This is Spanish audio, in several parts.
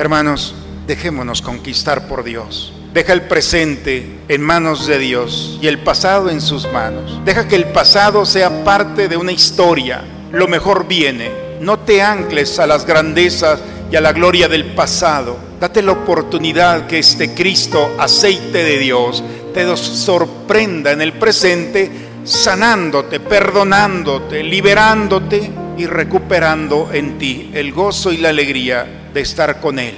Hermanos, dejémonos conquistar por Dios. Deja el presente en manos de Dios y el pasado en sus manos. Deja que el pasado sea parte de una historia. Lo mejor viene. No te ancles a las grandezas y a la gloria del pasado. Date la oportunidad que este Cristo, aceite de Dios, te sorprenda en el presente, sanándote, perdonándote, liberándote y recuperando en ti el gozo y la alegría de estar con Él.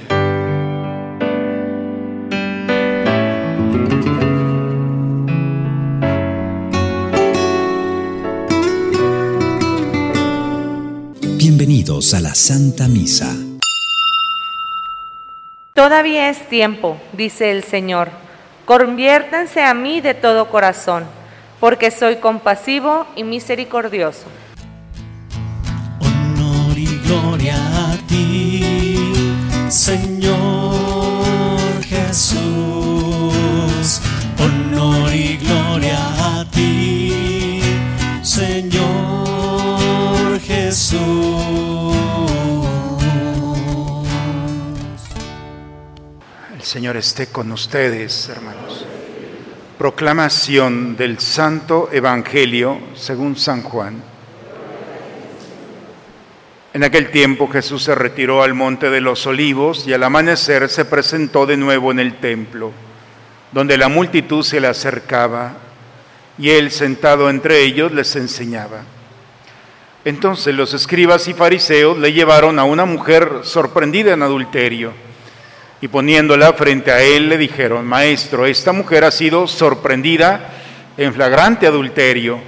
Bienvenidos a la Santa Misa. Todavía es tiempo, dice el Señor. Conviértanse a mí de todo corazón, porque soy compasivo y misericordioso. Honor y gloria Señor Jesús. Honor y gloria a ti, Señor Jesús. Señor esté con ustedes, hermanos. Proclamación del Santo Evangelio según San Juan. En aquel tiempo Jesús se retiró al monte de los olivos y al amanecer se presentó de nuevo en el templo, donde la multitud se le acercaba y él sentado entre ellos les enseñaba. Entonces los escribas y fariseos le llevaron a una mujer sorprendida en adulterio y poniéndola frente a él le dijeron, Maestro, esta mujer ha sido sorprendida en flagrante adulterio.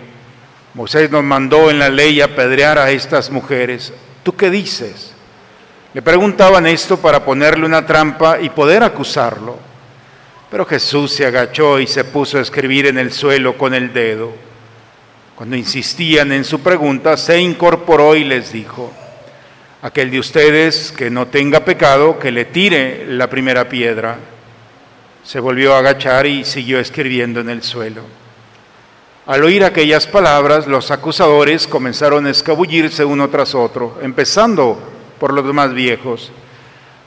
Moisés nos mandó en la ley apedrear a estas mujeres. ¿Tú qué dices? Le preguntaban esto para ponerle una trampa y poder acusarlo. Pero Jesús se agachó y se puso a escribir en el suelo con el dedo. Cuando insistían en su pregunta, se incorporó y les dijo, aquel de ustedes que no tenga pecado, que le tire la primera piedra. Se volvió a agachar y siguió escribiendo en el suelo. Al oír aquellas palabras, los acusadores comenzaron a escabullirse uno tras otro, empezando por los más viejos,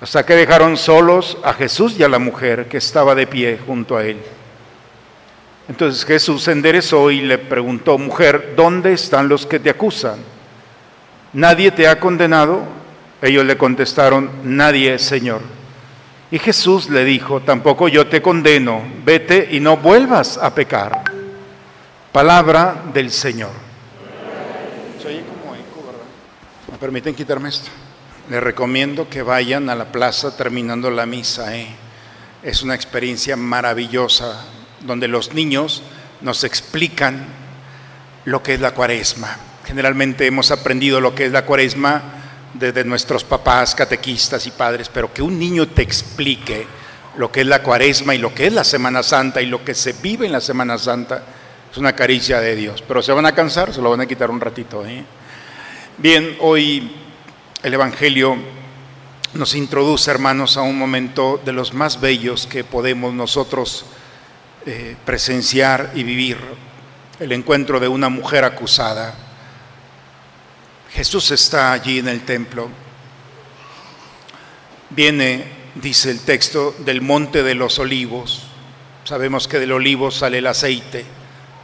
hasta que dejaron solos a Jesús y a la mujer que estaba de pie junto a él. Entonces Jesús se enderezó y le preguntó, mujer, ¿dónde están los que te acusan? ¿Nadie te ha condenado? Ellos le contestaron, nadie, Señor. Y Jesús le dijo, tampoco yo te condeno, vete y no vuelvas a pecar. Palabra del Señor. ¿Me permiten quitarme esto? Les recomiendo que vayan a la plaza terminando la misa. ¿eh? Es una experiencia maravillosa donde los niños nos explican lo que es la cuaresma. Generalmente hemos aprendido lo que es la cuaresma desde nuestros papás, catequistas y padres, pero que un niño te explique lo que es la cuaresma y lo que es la Semana Santa y lo que se vive en la Semana Santa es una caricia de Dios. Pero se van a cansar, se lo van a quitar un ratito. ¿eh? Bien, hoy el Evangelio nos introduce, hermanos, a un momento de los más bellos que podemos nosotros eh, presenciar y vivir, el encuentro de una mujer acusada Jesús está allí en el templo. Viene, dice el texto, del monte de los olivos. Sabemos que del olivo sale el aceite.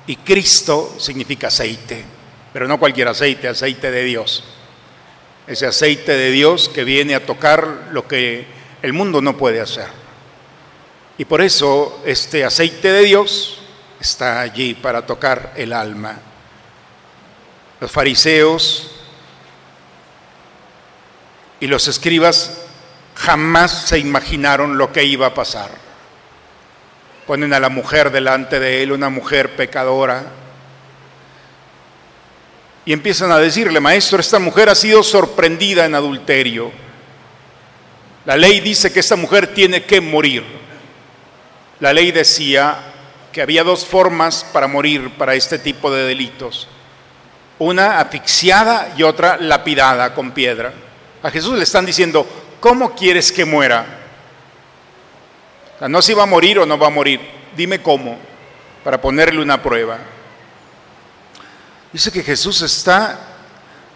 Y Cristo significa aceite, pero no cualquier aceite, aceite de Dios. Ese aceite de Dios que viene a tocar lo que el mundo no puede hacer. Y por eso este aceite de Dios está allí para tocar el alma. Los fariseos y los escribas jamás se imaginaron lo que iba a pasar. Ponen a la mujer delante de él, una mujer pecadora, y empiezan a decirle, maestro, esta mujer ha sido sorprendida en adulterio. La ley dice que esta mujer tiene que morir. La ley decía que había dos formas para morir para este tipo de delitos. Una asfixiada y otra lapidada con piedra. A Jesús le están diciendo, ¿cómo quieres que muera? No si va a morir o no va a morir, dime cómo, para ponerle una prueba. Dice que Jesús está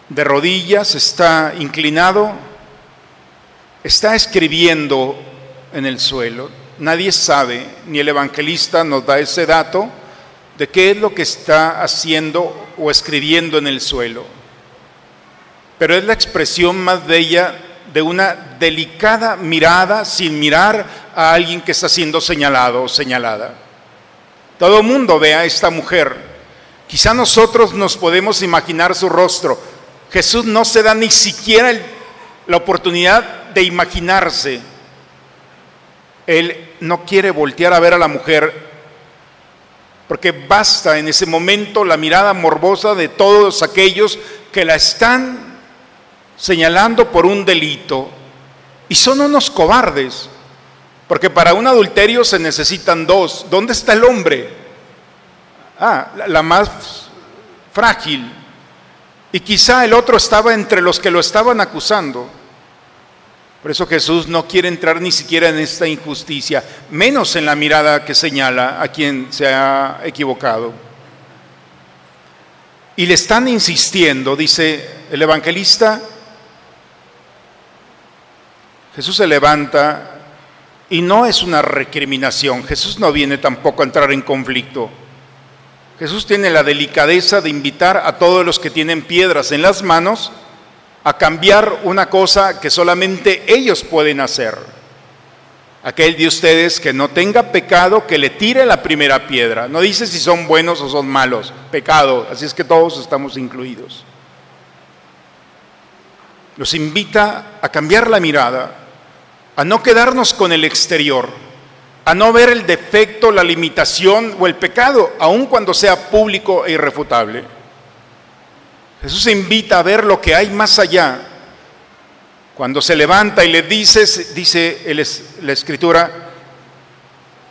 de rodillas, está inclinado está escribiendo en el suelo. Nadie sabe, ni el evangelista nos da ese dato de qué es lo que está haciendo o escribiendo en el suelo. Pero es la expresión más bella de una delicada mirada sin mirar a alguien que está siendo señalado o señalada. Todo el mundo ve a esta mujer. Quizá nosotros nos podemos imaginar su rostro. Jesús no se da ni siquiera la oportunidad de imaginarse. Él no quiere voltear a ver a la mujer porque basta en ese momento la mirada morbosa de todos aquellos que la están señalando por un delito y son unos cobardes, porque para un adulterio se necesitan dos. ¿Dónde está el hombre? Ah, la más frágil. Y quizá el otro estaba entre los que lo estaban acusando. Por eso Jesús no quiere entrar ni siquiera en esta injusticia, menos en la mirada que señala a quien se ha equivocado. Y le están insistiendo, dice el evangelista, Jesús se levanta y no es una recriminación, Jesús no viene tampoco a entrar en conflicto. Jesús tiene la delicadeza de invitar a todos los que tienen piedras en las manos a cambiar una cosa que solamente ellos pueden hacer. Aquel de ustedes que no tenga pecado, que le tire la primera piedra. No dice si son buenos o son malos, pecado, así es que todos estamos incluidos. Los invita a cambiar la mirada, a no quedarnos con el exterior, a no ver el defecto, la limitación o el pecado, aun cuando sea público e irrefutable Jesús invita a ver lo que hay más allá. Cuando se levanta y le dice, dice la escritura,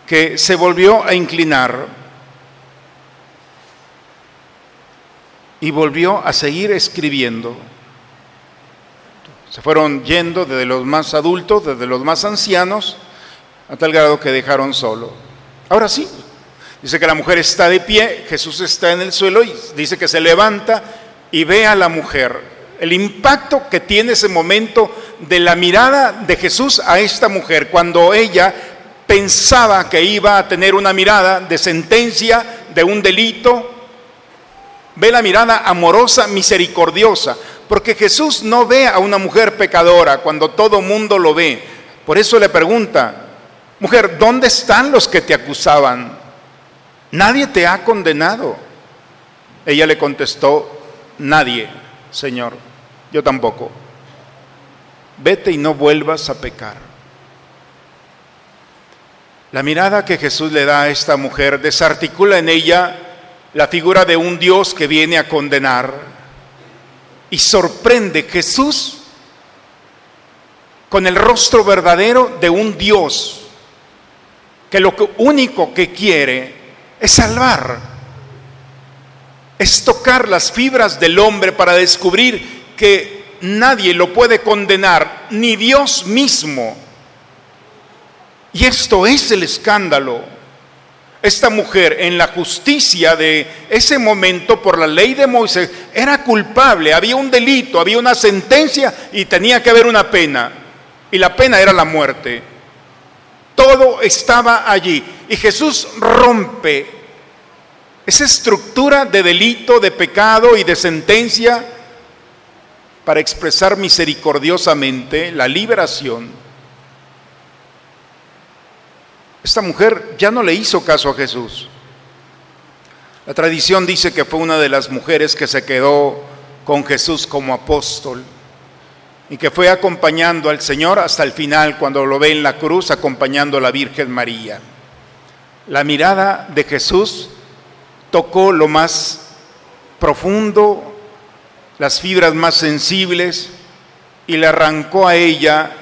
que se volvió a inclinar y volvió a seguir escribiendo. Se fueron yendo desde los más adultos, desde los más ancianos, a tal grado que dejaron solo. Ahora sí, dice que la mujer está de pie, Jesús está en el suelo y dice que se levanta y ve a la mujer. El impacto que tiene ese momento de la mirada de Jesús a esta mujer, cuando ella pensaba que iba a tener una mirada de sentencia de un delito, ve la mirada amorosa, misericordiosa, porque Jesús no ve a una mujer pecadora cuando todo mundo lo ve. Por eso le pregunta, mujer, ¿dónde están los que te acusaban? Nadie te ha condenado. Ella le contestó, Nadie, Señor, yo tampoco. Vete y no vuelvas a pecar. La mirada que Jesús le da a esta mujer desarticula en ella la figura de un Dios que viene a condenar y sorprende Jesús con el rostro verdadero de un Dios que lo único que quiere es salvar es tocar las fibras del hombre para descubrir que nadie lo puede condenar, ni Dios mismo. Y esto es el escándalo. Esta mujer en la justicia de ese momento por la ley de Moisés era culpable, había un delito, había una sentencia y tenía que haber una pena. Y la pena era la muerte. Todo estaba allí. Y Jesús rompe esa estructura de delito, de pecado y de sentencia para expresar misericordiosamente la liberación. Esta mujer ya no le hizo caso a Jesús. La tradición dice que fue una de las mujeres que se quedó con Jesús como apóstol y que fue acompañando al Señor hasta el final cuando lo ve en la cruz acompañando a la Virgen María. La mirada de Jesús tocó lo más profundo, las fibras más sensibles y le arrancó a ella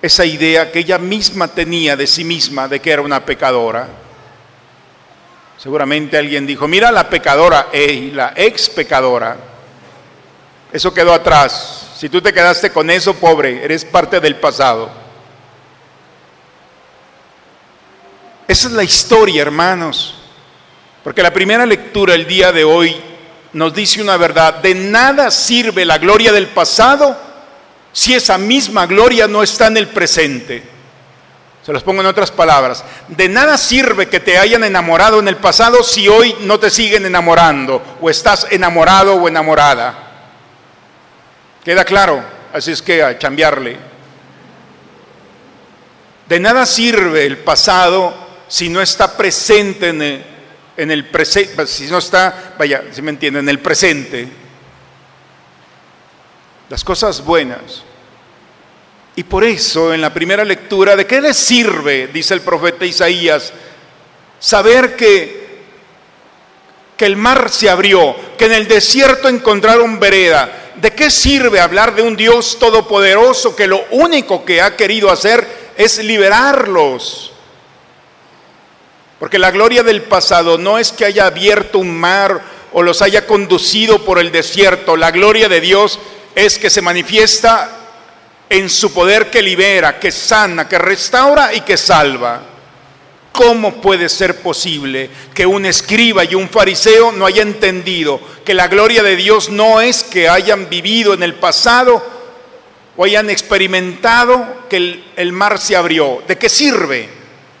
esa idea que ella misma tenía de sí misma de que era una pecadora. Seguramente alguien dijo, mira la pecadora, la ex pecadora. Eso quedó atrás. Si tú te quedaste con eso, pobre, eres parte del pasado. Esa es la historia, hermanos. Porque la primera lectura el día de hoy nos dice una verdad. De nada sirve la gloria del pasado si esa misma gloria no está en el presente? Se los pongo en otras palabras. De nada sirve que te hayan enamorado en el pasado si hoy no te siguen enamorando o estás enamorado o enamorada. ¿Queda claro? Así es que a chambearle. De nada sirve el pasado si no está presente en el, en el presente, si no está, vaya, si me entienden, en el presente. Las cosas buenas y por eso en la primera lectura, ¿de qué le sirve, dice el profeta Isaías, saber que, que el mar se abrió, que en el desierto encontraron vereda? ¿De qué sirve hablar de un Dios todopoderoso que lo único que ha querido hacer es liberarlos? Porque la gloria del pasado no es que haya abierto un mar o los haya conducido por el desierto. La gloria de Dios es que se manifiesta en su poder que libera, que sana, que restaura y que salva. ¿Cómo puede ser posible que un escriba y un fariseo no haya entendido que la gloria de Dios no es que hayan vivido en el pasado o hayan experimentado que el, el mar se abrió? ¿De qué sirve?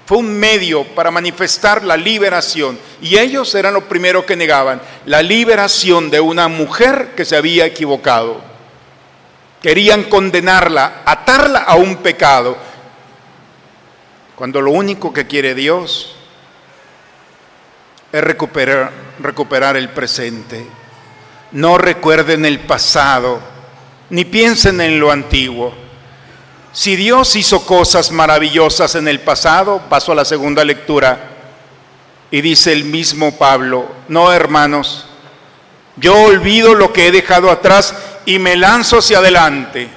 Fue un medio para manifestar la liberación. Y ellos eran lo primero que negaban, la liberación de una mujer que se había equivocado. Querían condenarla, atarla a un pecado, cuando lo único que quiere Dios es recuperar, recuperar el presente. No recuerden el pasado, ni piensen en lo antiguo. Si Dios hizo cosas maravillosas en el pasado, paso a la segunda lectura, y dice el mismo Pablo, no hermanos, yo olvido lo que he dejado atrás y me lanzo hacia adelante.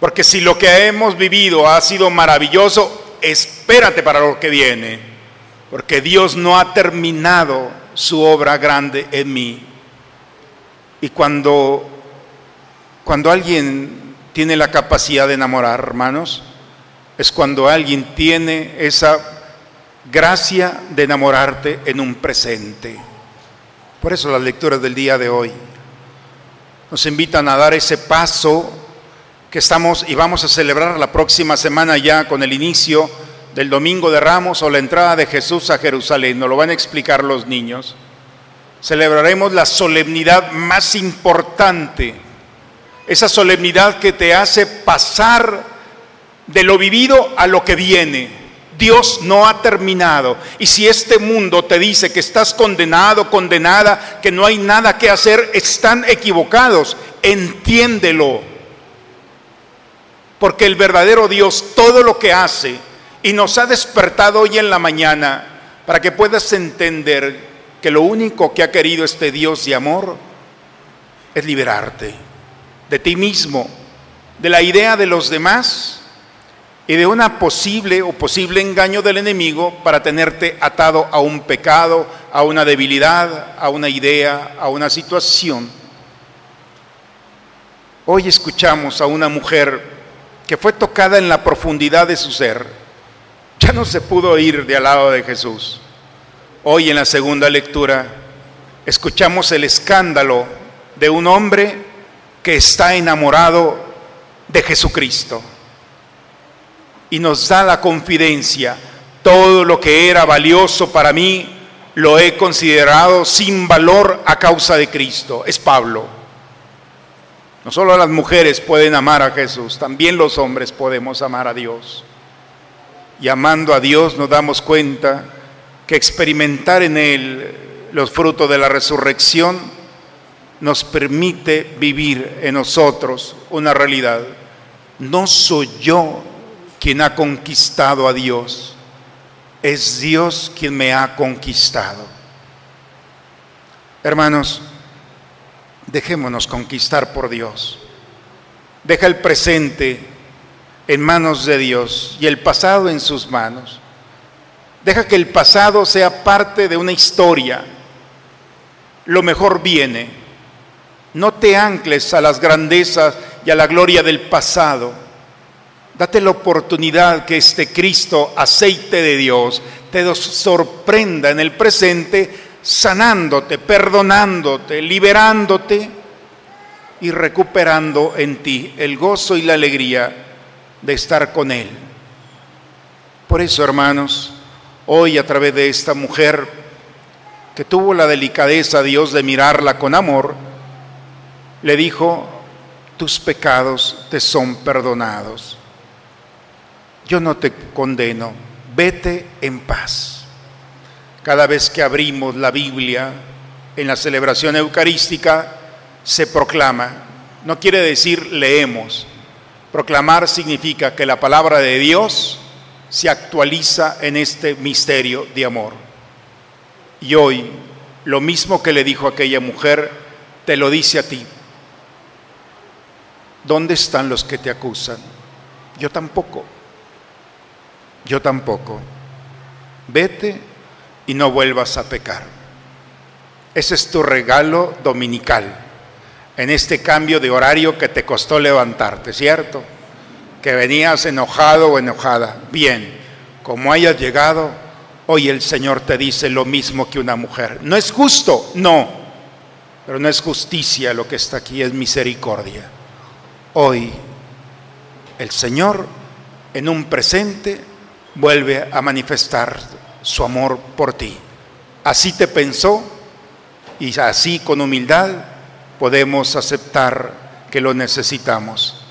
Porque si lo que hemos vivido ha sido maravilloso, espérate para lo que viene. Porque Dios no ha terminado su obra grande en mí. Y cuando, cuando alguien tiene la capacidad de enamorar, hermanos, es cuando alguien tiene esa gracia de enamorarte en un presente. Por eso las lecturas del día de hoy nos invitan a dar ese paso que estamos y vamos a celebrar la próxima semana ya con el inicio del Domingo de Ramos o la entrada de Jesús a Jerusalén. Nos lo van a explicar los niños. Celebraremos la solemnidad más importante, esa solemnidad que te hace pasar de lo vivido a lo que viene. Dios no ha terminado. Y si este mundo te dice que estás condenado, condenada, que no hay nada que hacer, están equivocados. Entiéndelo. Porque el verdadero Dios todo lo que hace y nos ha despertado hoy en la mañana para que puedas entender que lo único que ha querido este Dios de amor es liberarte de ti mismo, de la idea de los demás y de una posible o posible engaño del enemigo para tenerte atado a un pecado, a una debilidad, a una idea, a una situación. Hoy escuchamos a una mujer que fue tocada en la profundidad de su ser. Ya no se pudo ir de al lado de Jesús. Hoy en la segunda lectura escuchamos el escándalo de un hombre que está enamorado de Jesucristo y nos da la confidencia. Todo lo que era valioso para mí lo he considerado sin valor a causa de Cristo. Es Pablo. No solo las mujeres pueden amar a Jesús, también los hombres podemos amar a Dios. Y amando a Dios nos damos cuenta que experimentar en Él los frutos de la resurrección nos permite vivir en nosotros una realidad. No soy yo quien ha conquistado a Dios. Es Dios quien me ha conquistado. Hermanos, dejémonos conquistar por Dios. Deja el presente en manos de Dios y el pasado en sus manos. Deja que el pasado sea parte de una historia. Lo mejor viene. No te ancles a las grandezas y a la gloria del pasado Date la oportunidad que este Cristo, aceite de Dios, te sorprenda en el presente, sanándote, perdonándote, liberándote y recuperando en ti el gozo y la alegría de estar con Él. Por eso, hermanos, hoy a través de esta mujer que tuvo la delicadeza Dios de mirarla con amor, le dijo, tus pecados te son perdonados. Yo no te condeno, vete en paz. Cada vez que abrimos la Biblia en la celebración eucarística, se proclama. No quiere decir leemos. Proclamar significa que la palabra de Dios se actualiza en este misterio de amor. Y hoy, lo mismo que le dijo aquella mujer, te lo dice a ti. ¿Dónde están los que te acusan? Yo tampoco. Yo tampoco. Vete y no vuelvas a pecar. Ese es tu regalo dominical en este cambio de horario que te costó levantarte, ¿cierto? Que venías enojado o enojada. Bien, como hayas llegado, hoy el Señor te dice lo mismo que una mujer. ¿No es justo? No, pero no es justicia lo que está aquí, es misericordia. Hoy el Señor en un presente vuelve a manifestar su amor por ti. Así te pensó y así con humildad podemos aceptar que lo necesitamos.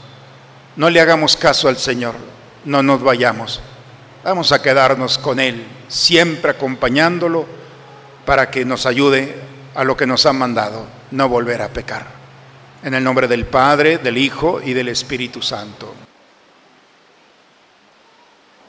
No le hagamos caso al Señor, no nos vayamos. Vamos a quedarnos con Él, siempre acompañándolo para que nos ayude a lo que nos ha mandado, no volver a pecar. En el nombre del Padre, del Hijo y del Espíritu Santo.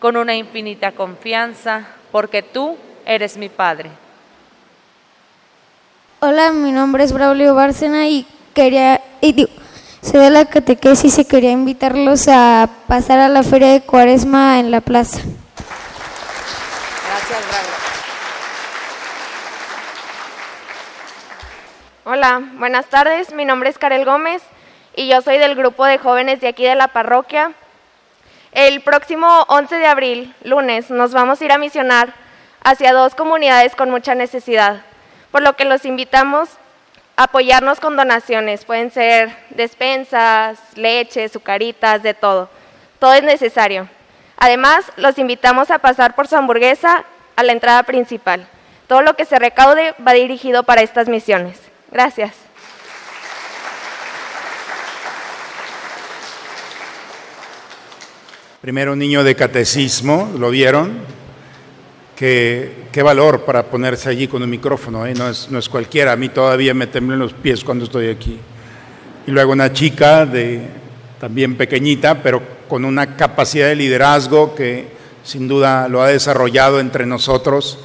con una infinita confianza, porque tú eres mi Padre. Hola, mi nombre es Braulio Bárcena y quería, y digo, soy de la catequesis y quería invitarlos a pasar a la feria de Cuaresma en la plaza. Gracias, Braulio. Hola, buenas tardes. Mi nombre es Karel Gómez y yo soy del grupo de jóvenes de aquí de la parroquia. El próximo 11 de abril, lunes, nos vamos a ir a misionar hacia dos comunidades con mucha necesidad por lo que los invitamos a apoyarnos con donaciones. Pueden ser despensas, leche, sucaritas, de todo. Todo es necesario. Además, los invitamos a pasar por su hamburguesa a la entrada principal. Todo lo que se recaude va dirigido para estas misiones. Gracias. Primero niño de catecismo, ¿lo vieron? qué, valor para ponerse allí con un micrófono, ¿eh? no, es, no es cualquiera, a mí todavía me temblan los pies cuando estoy aquí. Y luego una chica de, también pequeñita, pero con una capacidad de liderazgo que sin duda lo ha desarrollado entre nosotros,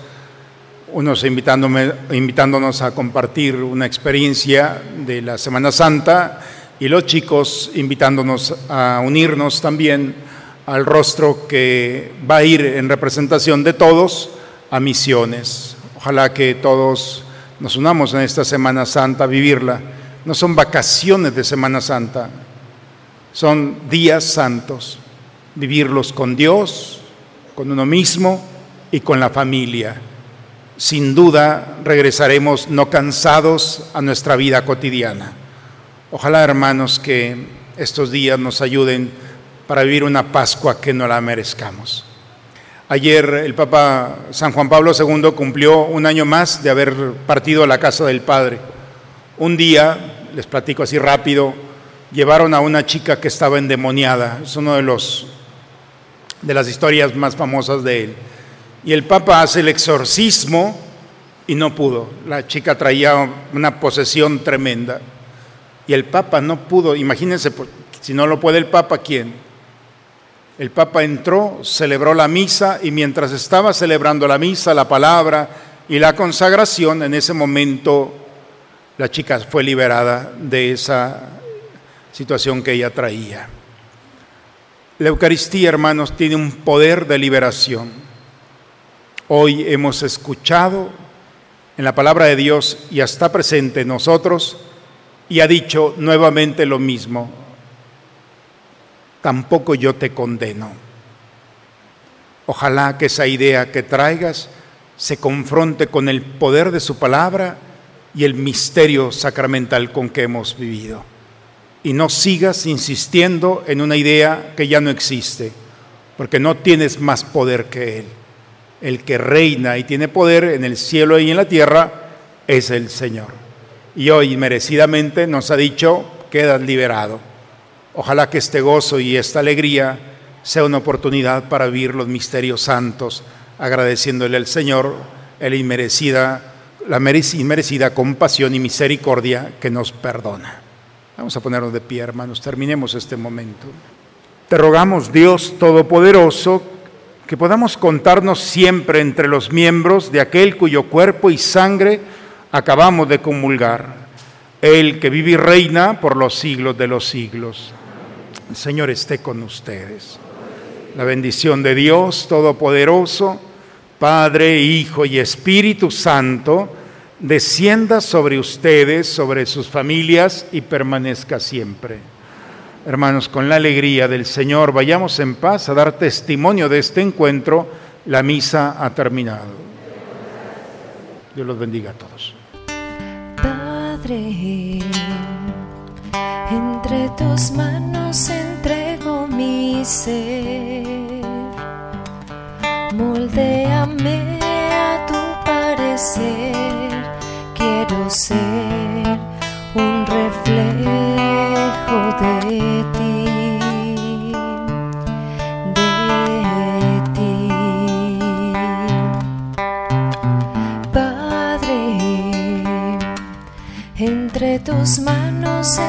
unos invitándome, invitándonos a compartir una experiencia de la Semana Santa y los chicos invitándonos a unirnos también al rostro que va a ir en representación de todos a misiones. Ojalá que todos nos unamos en esta Semana Santa a vivirla. No son vacaciones de Semana Santa, son días santos. Vivirlos con Dios, con uno mismo y con la familia. Sin duda regresaremos no cansados a nuestra vida cotidiana. Ojalá, hermanos, que estos días nos ayuden para vivir una Pascua que no la merezcamos. Ayer el Papa San Juan Pablo II cumplió un año más de haber partido a la casa del Padre. Un día, les platico así rápido, llevaron a una chica que estaba endemoniada. Es una de, los, de las historias más famosas de él. Y el Papa hace el exorcismo y no pudo. La chica traía una posesión tremenda. Y el Papa no pudo. Imagínense, pues, si no lo puede el Papa, ¿quién? El Papa entró, celebró la misa y mientras estaba celebrando la misa, la palabra y la consagración, en ese momento la chica fue liberada de esa situación que ella traía. La Eucaristía, hermanos, tiene un poder de liberación. Hoy hemos escuchado en la palabra de Dios y está presente en nosotros y ha dicho nuevamente lo mismo. Tampoco yo te condeno. Ojalá que esa idea que traigas se confronte con el poder de su palabra y el misterio sacramental con que hemos vivido. Y no sigas insistiendo en una idea que ya no existe, porque no tienes más poder que Él. El que reina y tiene poder en el cielo y en la tierra es el Señor. Y hoy merecidamente nos ha dicho, quedas liberado. Ojalá que este gozo y esta alegría sea una oportunidad para vivir los misterios santos, agradeciéndole al Señor el inmerecida la inmerecida compasión y misericordia que nos perdona. Vamos a ponernos de pie, hermanos, terminemos este momento. Te rogamos, Dios Todopoderoso, que podamos contarnos siempre entre los miembros de aquel cuyo cuerpo y sangre acabamos de comulgar, el que vive y reina por los siglos de los siglos. El Señor esté con ustedes. La bendición de Dios Todopoderoso, Padre, Hijo y Espíritu Santo, descienda sobre ustedes, sobre sus familias y permanezca siempre. Hermanos, con la alegría del Señor, vayamos en paz a dar testimonio de este encuentro. La misa ha terminado. Dios los bendiga a todos. Padre, entre tus manos parecer, quiero ser un reflejo de ti, de ti. Padre, entre tus manos